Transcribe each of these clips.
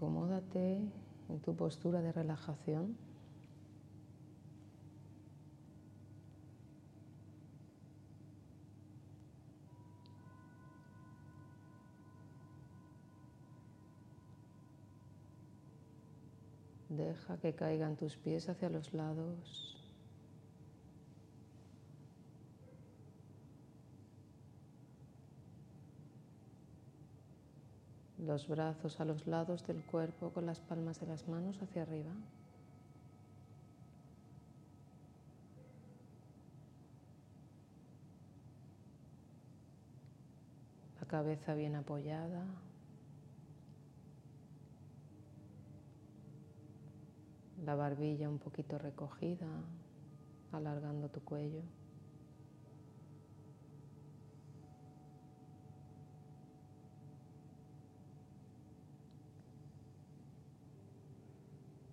Acomódate en tu postura de relajación. Deja que caigan tus pies hacia los lados. Los brazos a los lados del cuerpo con las palmas de las manos hacia arriba. La cabeza bien apoyada. la barbilla un poquito recogida, alargando tu cuello.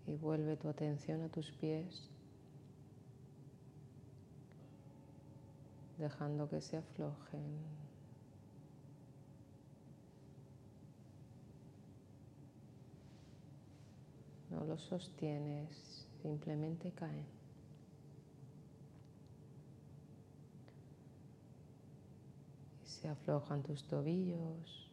Y vuelve tu atención a tus pies, dejando que se aflojen. no los sostienes, simplemente caen. Y se aflojan tus tobillos.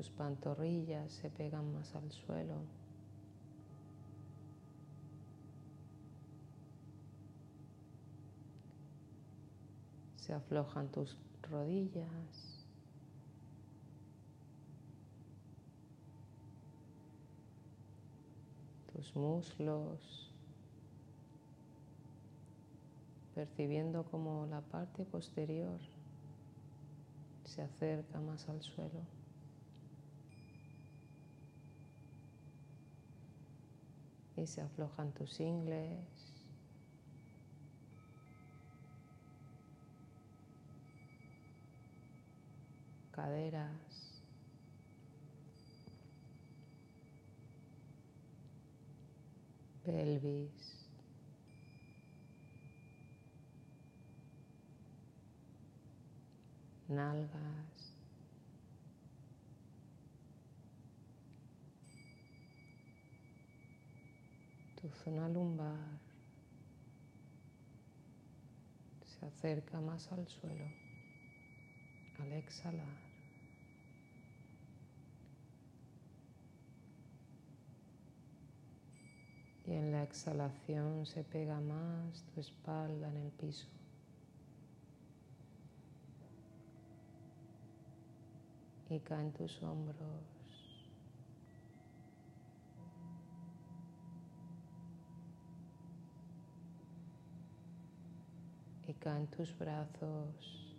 Tus pantorrillas se pegan más al suelo. Se aflojan tus rodillas. Tus muslos, percibiendo como la parte posterior se acerca más al suelo. Y se aflojan tus ingles, caderas, pelvis, nalgas, tu zona lumbar se acerca más al suelo al exhalar. Y en la exhalación se pega más tu espalda en el piso. Y caen tus hombros. Caen tus brazos.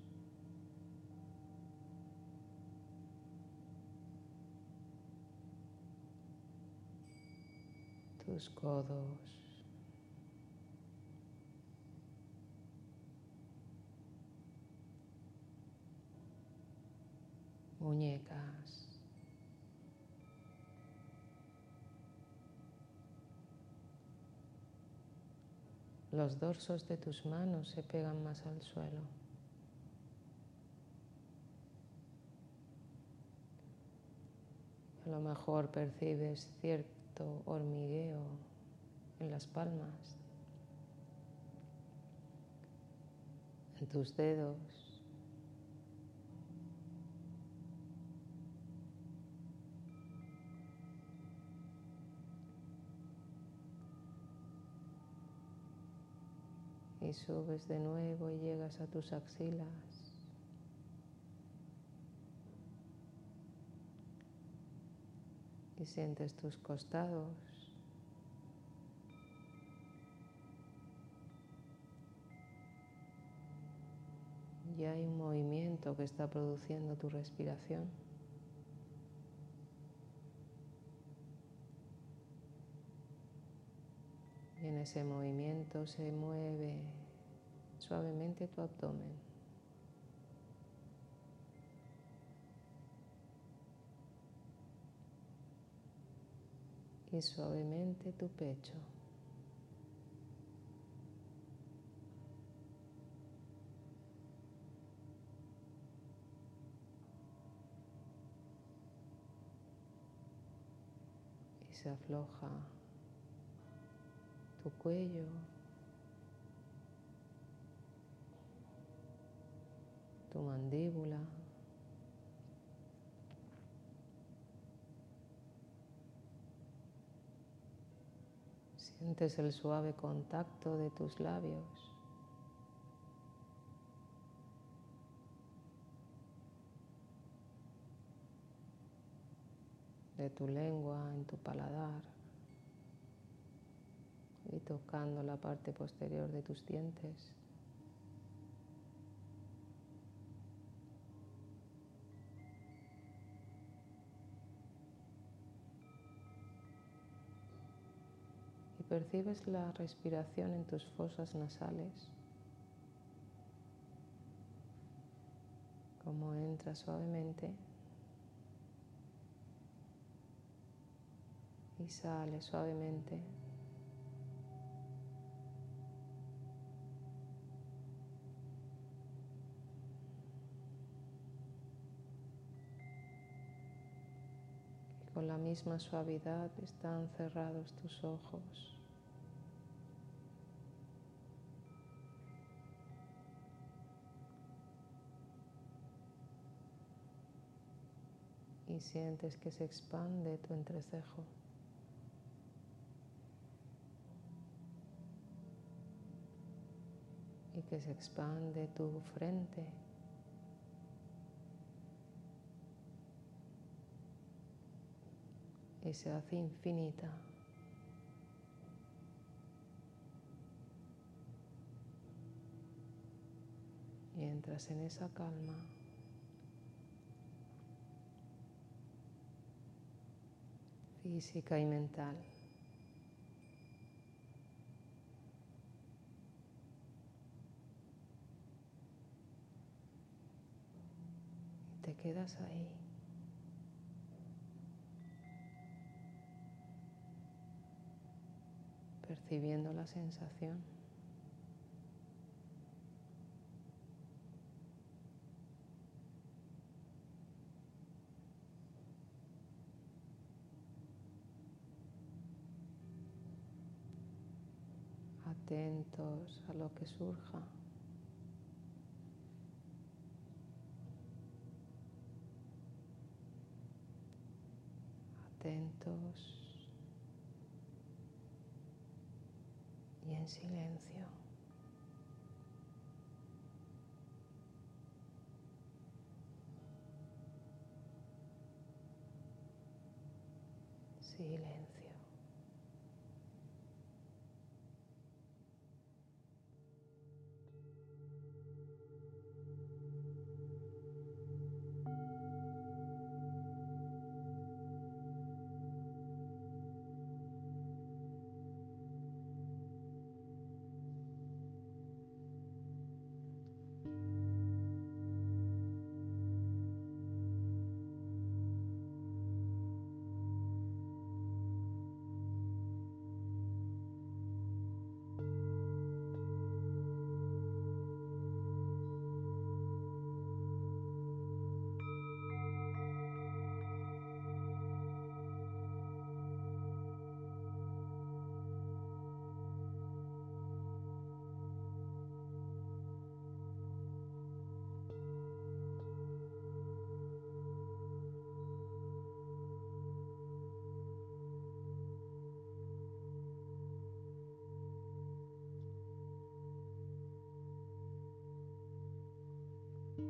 tus codos. Muñecas. Los dorsos de tus manos se pegan más al suelo. A lo mejor percibes cierto hormigueo en las palmas, en tus dedos. Y subes de nuevo y llegas a tus axilas. y sientes tus costados. Y hay un movimiento que está produciendo tu respiración. Y en ese movimiento se mueve suavemente tu abdomen. y suavemente tu pecho. Y se afloja tu cuello. Mandíbula. Sientes el suave contacto de tus labios. de tu lengua en tu paladar y tocando la parte posterior de tus dientes. Percibes la respiración en tus fosas nasales, como entra suavemente y sale suavemente. con la misma suavidad están cerrados tus ojos. Y sientes que se expande tu entrecejo. Y que se expande tu frente. y se hace infinita. Y entras en esa calma. Física y mental. Te quedas ahí. percibiendo la sensación. Atentos a lo que surja. Atentos y en silencio. Silencio.